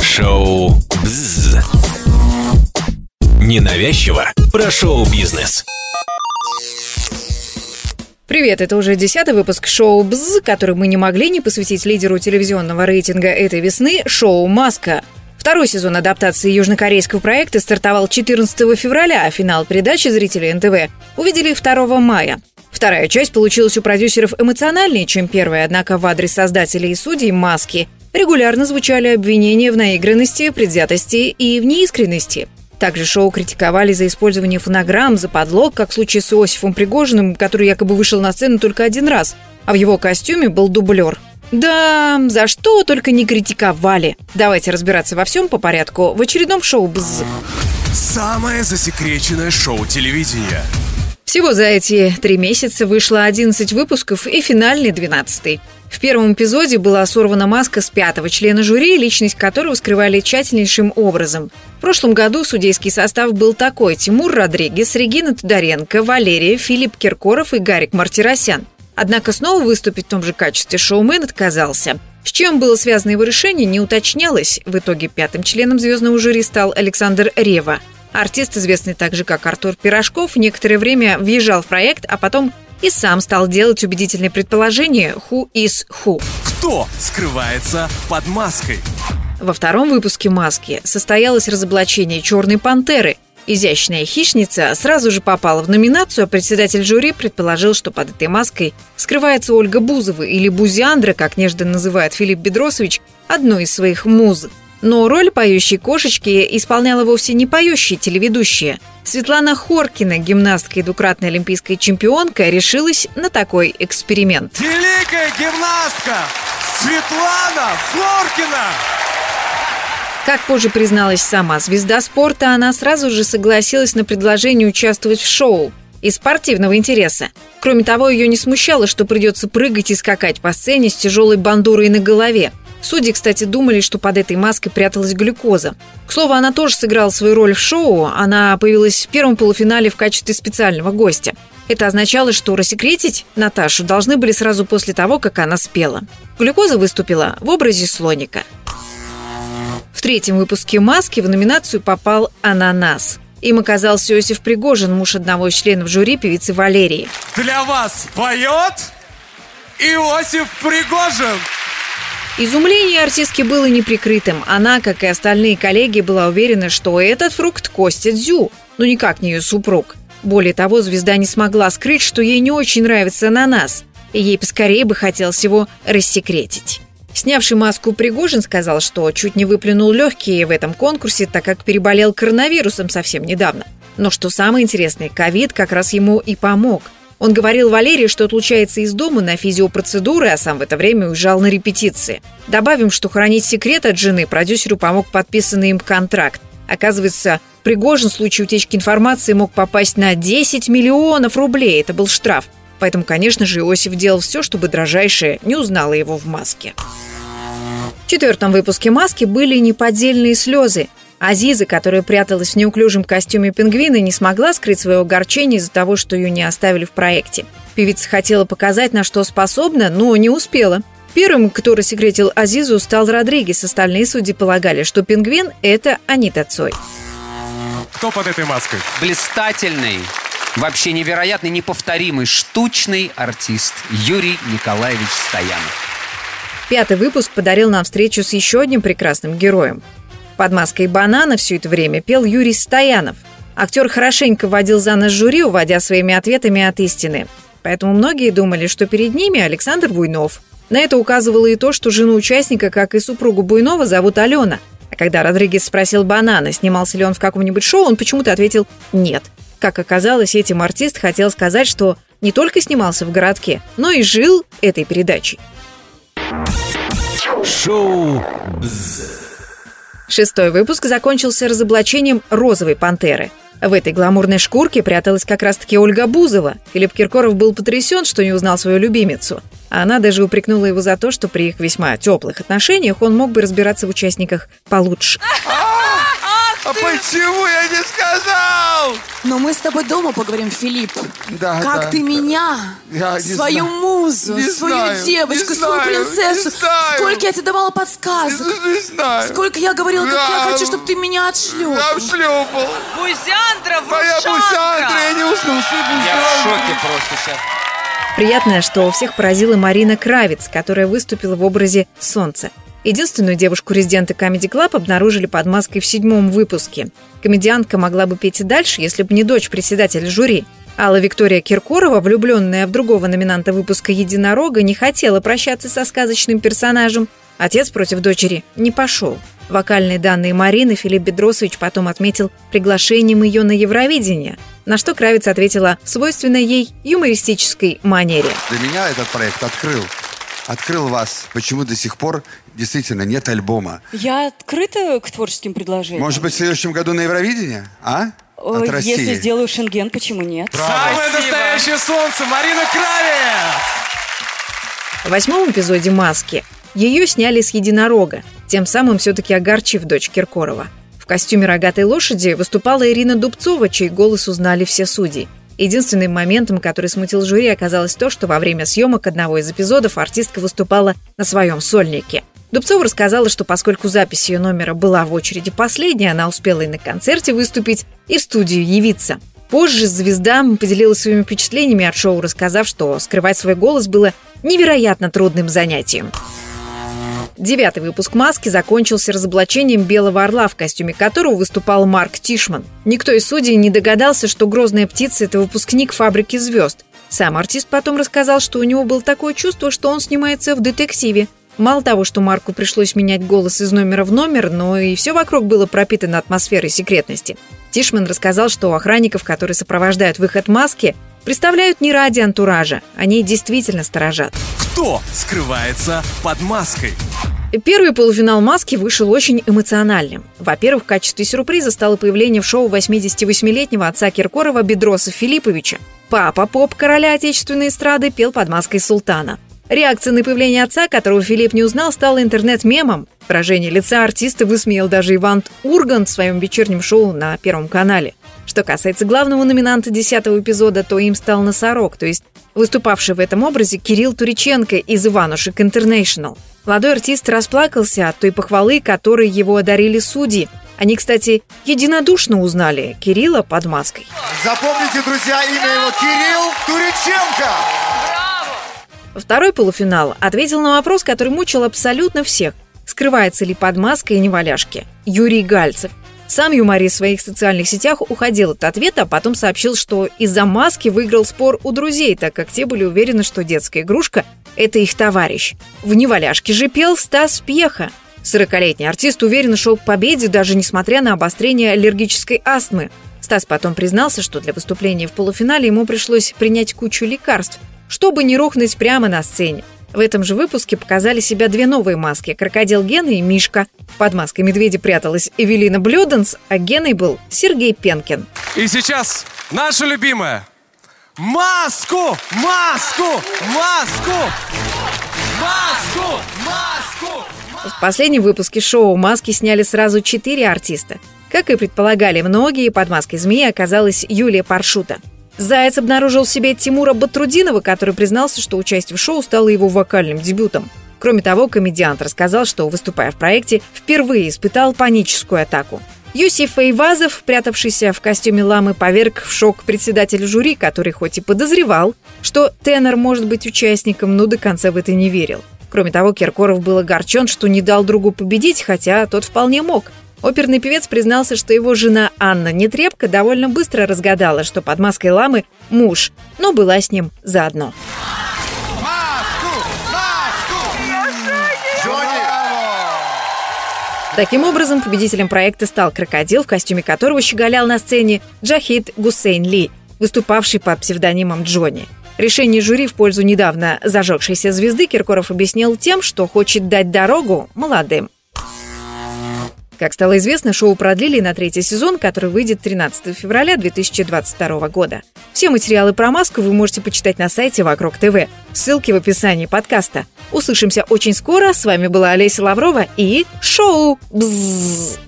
Шоу «Бзз». Ненавязчиво про шоу-бизнес. Привет, это уже десятый выпуск шоу «Бзз», который мы не могли не посвятить лидеру телевизионного рейтинга этой весны – шоу «Маска». Второй сезон адаптации южнокорейского проекта стартовал 14 февраля, а финал передачи зрители НТВ увидели 2 мая. Вторая часть получилась у продюсеров эмоциональнее, чем первая, однако в адрес создателей и судей «Маски» регулярно звучали обвинения в наигранности, предвзятости и в неискренности. Также шоу критиковали за использование фонограмм, за подлог, как в случае с Иосифом Пригожиным, который якобы вышел на сцену только один раз, а в его костюме был дублер. Да, за что только не критиковали. Давайте разбираться во всем по порядку в очередном шоу «Бзз». Самое засекреченное шоу телевидения. Всего за эти три месяца вышло 11 выпусков и финальный 12 в первом эпизоде была сорвана маска с пятого члена жюри, личность которого скрывали тщательнейшим образом. В прошлом году судейский состав был такой – Тимур Родригес, Регина Тодоренко, Валерия, Филипп Киркоров и Гарик Мартиросян. Однако снова выступить в том же качестве шоумен отказался. С чем было связано его решение, не уточнялось. В итоге пятым членом звездного жюри стал Александр Рева. Артист, известный также как Артур Пирожков, некоторое время въезжал в проект, а потом и сам стал делать убедительные предположения «Who is who?». Кто скрывается под маской? Во втором выпуске «Маски» состоялось разоблачение «Черной пантеры», Изящная хищница сразу же попала в номинацию, а председатель жюри предположил, что под этой маской скрывается Ольга Бузова или Бузиандра, как нежно называет Филипп Бедросович, одной из своих муз. Но роль поющей кошечки исполняла вовсе не поющая телеведущая. Светлана Хоркина, гимнастка и двукратная олимпийская чемпионка, решилась на такой эксперимент. Великая гимнастка Светлана Хоркина! Как позже призналась сама звезда спорта, она сразу же согласилась на предложение участвовать в шоу из спортивного интереса. Кроме того, ее не смущало, что придется прыгать и скакать по сцене с тяжелой бандурой на голове. Судьи, кстати, думали, что под этой маской пряталась глюкоза. К слову, она тоже сыграла свою роль в шоу. Она появилась в первом полуфинале в качестве специального гостя. Это означало, что рассекретить Наташу должны были сразу после того, как она спела. Глюкоза выступила в образе слоника. В третьем выпуске «Маски» в номинацию попал «Ананас». Им оказался Иосиф Пригожин, муж одного из членов жюри певицы Валерии. Для вас поет Иосиф Пригожин! Изумление артистки было неприкрытым. Она, как и остальные коллеги, была уверена, что этот фрукт Костя Дзю, но никак не ее супруг. Более того, звезда не смогла скрыть, что ей не очень нравится ананас, и ей поскорее бы хотелось его рассекретить. Снявший маску Пригожин сказал, что чуть не выплюнул легкие в этом конкурсе, так как переболел коронавирусом совсем недавно. Но что самое интересное, ковид как раз ему и помог – он говорил Валерии, что отлучается из дома на физиопроцедуры, а сам в это время уезжал на репетиции. Добавим, что хранить секрет от жены продюсеру помог подписанный им контракт. Оказывается, Пригожин в случае утечки информации мог попасть на 10 миллионов рублей. Это был штраф. Поэтому, конечно же, Иосиф делал все, чтобы дрожайшая не узнала его в маске. В четвертом выпуске «Маски» были неподдельные слезы. Азиза, которая пряталась в неуклюжем костюме пингвина, не смогла скрыть свое огорчение из-за того, что ее не оставили в проекте. Певица хотела показать, на что способна, но не успела. Первым, кто рассекретил Азизу, стал Родригес. Остальные судьи полагали, что пингвин – это Анита Цой. Кто под этой маской? Блистательный, вообще невероятный, неповторимый, штучный артист Юрий Николаевич Стоянов. Пятый выпуск подарил нам встречу с еще одним прекрасным героем. Под маской банана все это время пел Юрий Стоянов. Актер хорошенько водил за нас жюри, уводя своими ответами от истины. Поэтому многие думали, что перед ними Александр Буйнов. На это указывало и то, что жену участника, как и супругу Буйнова, зовут Алена. А когда Родригес спросил Банана, снимался ли он в каком-нибудь шоу, он почему-то ответил «нет». Как оказалось, этим артист хотел сказать, что не только снимался в городке, но и жил этой передачей. Шоу «Бзз». Шестой выпуск закончился разоблачением розовой пантеры. В этой гламурной шкурке пряталась как раз-таки Ольга Бузова. Филипп Киркоров был потрясен, что не узнал свою любимицу. А она даже упрекнула его за то, что при их весьма теплых отношениях он мог бы разбираться в участниках получше. А почему я не сказал? Но мы с тобой дома поговорим, Филипп. Да, как да, ты да. меня, Я не свою знаю. музу, Не свою знаю, девочку, не свою знаю, принцессу, не знаю. сколько я тебе давала подсказок, Не знаю. сколько я говорила, как я Да. хочу, чтобы ты меня отшлепал. Я шлепал. Бузяндра, Моя Бусяндра, я не уснул. Я в шоке просто сейчас. Приятно, что всех поразила Марина Кравец, которая выступила в образе «Солнца». Единственную девушку-резидента Comedy Club обнаружили под маской в седьмом выпуске. Комедиантка могла бы петь и дальше, если бы не дочь председателя жюри. Алла Виктория Киркорова, влюбленная в другого номинанта выпуска «Единорога», не хотела прощаться со сказочным персонажем. Отец против дочери не пошел. Вокальные данные Марины Филипп Бедросович потом отметил приглашением ее на Евровидение, на что Кравец ответила в свойственной ей юмористической манере. Для меня этот проект открыл. Открыл вас. Почему до сих пор действительно нет альбома? Я открыта к творческим предложениям. Может быть, в следующем году на Евровидение? А? От Э, России. Если сделаю шенген, почему нет? Самое настоящее солнце, Марина Кравец! В восьмом эпизоде «Маски» ее сняли с единорога, тем самым все-таки огорчив дочь Киркорова. В костюме рогатой лошади выступала Ирина Дубцова, чей голос узнали все судьи. Единственным моментом, который смутил жюри, оказалось то, что во время съемок одного из эпизодов артистка выступала на своем сольнике. Дубцова рассказала, что поскольку запись ее номера была в очереди последней, она успела и на концерте выступить, и в студию явиться. Позже звезда поделилась своими впечатлениями от шоу, рассказав, что скрывать свой голос было невероятно трудным занятием. Девятый выпуск «Маски» закончился разоблачением белого орла, в костюме которого выступал Марк Тишман. Никто из судей не догадался, что «Грозная птица» — это выпускник «Фабрики звезд». Сам артист потом рассказал, что у него было такое чувство, что он снимается в детективе. Мало того, что Марку пришлось менять голос из номера в номер, но и все вокруг было пропитано атмосферой секретности. Тишман рассказал, что у охранников, которые сопровождают выход маски, представляют не ради антуража, они действительно сторожат. Кто скрывается под маской? Первый полуфинал «Маски» вышел очень эмоциональным. Во-первых, в качестве сюрприза стало появление в шоу 88-летнего отца Киркорова Бедроса Филипповича. Папа, поп короля отечественной эстрады, пел под маской султана. Реакция на появление отца, которого Филипп не узнал, стала интернет-мемом. Выражение лица артиста высмеял даже Иван Ургант в своем вечернем шоу на Первом канале. Что касается главного номинанта десятого эпизода, то им стал Носорог, то есть выступавший в этом образе Кирилл Туриченко из «Иванушек Интернешнл». Молодой артист расплакался от той похвалы, которой его одарили судьи. Они, кстати, единодушно узнали Кирилла под маской. Запомните, друзья, имя его Кирилл Туриченко. Второй полуфинал ответил на вопрос, который мучил абсолютно всех. Скрывается ли под маской неваляшки? Юрий Гальцев. Сам юморист в своих социальных сетях уходил от ответа, а потом сообщил, что из-за маски выиграл спор у друзей, так как те были уверены, что детская игрушка – это их товарищ. В «Неваляшке» же пел Стас Пьеха. 40-летний артист уверенно шел к победе, даже несмотря на обострение аллергической астмы. Стас потом признался, что для выступления в полуфинале ему пришлось принять кучу лекарств, чтобы не рухнуть прямо на сцене. В этом же выпуске показали себя две новые маски – крокодил Гена и Мишка. Под маской медведя пряталась Эвелина Блюденс, а Геной был Сергей Пенкин. И сейчас наша любимая. Маску! Маску! Маску! Маску! Маску! В последнем выпуске шоу «Маски» сняли сразу четыре артиста. Как и предполагали многие, под маской змеи оказалась Юлия Паршута. Заяц обнаружил в себе Тимура Батрудинова, который признался, что участие в шоу стало его вокальным дебютом. Кроме того, комедиант рассказал, что, выступая в проекте, впервые испытал паническую атаку. Юсиф Фейвазов, прятавшийся в костюме ламы, поверг в шок председателя жюри, который хоть и подозревал, что тенор может быть участником, но до конца в это не верил. Кроме того, Киркоров был огорчен, что не дал другу победить, хотя тот вполне мог. Оперный певец признался, что его жена Анна Нетребко довольно быстро разгадала, что под маской ламы муж, но была с ним заодно. Маску! Маску! Джонни! Таким образом, победителем проекта стал крокодил, в костюме которого щеголял на сцене Джахид Гусейн Ли, выступавший под псевдонимом Джонни. Решение жюри в пользу недавно зажегшейся звезды Киркоров объяснил тем, что хочет дать дорогу молодым. Как стало известно, шоу продлили на третий сезон, который выйдет 13 февраля 2022 года. Все материалы про маску вы можете почитать на сайте Вокруг ТВ. Ссылки в описании подкаста. Услышимся очень скоро. С вами была Олеся Лаврова и шоу «Бззз».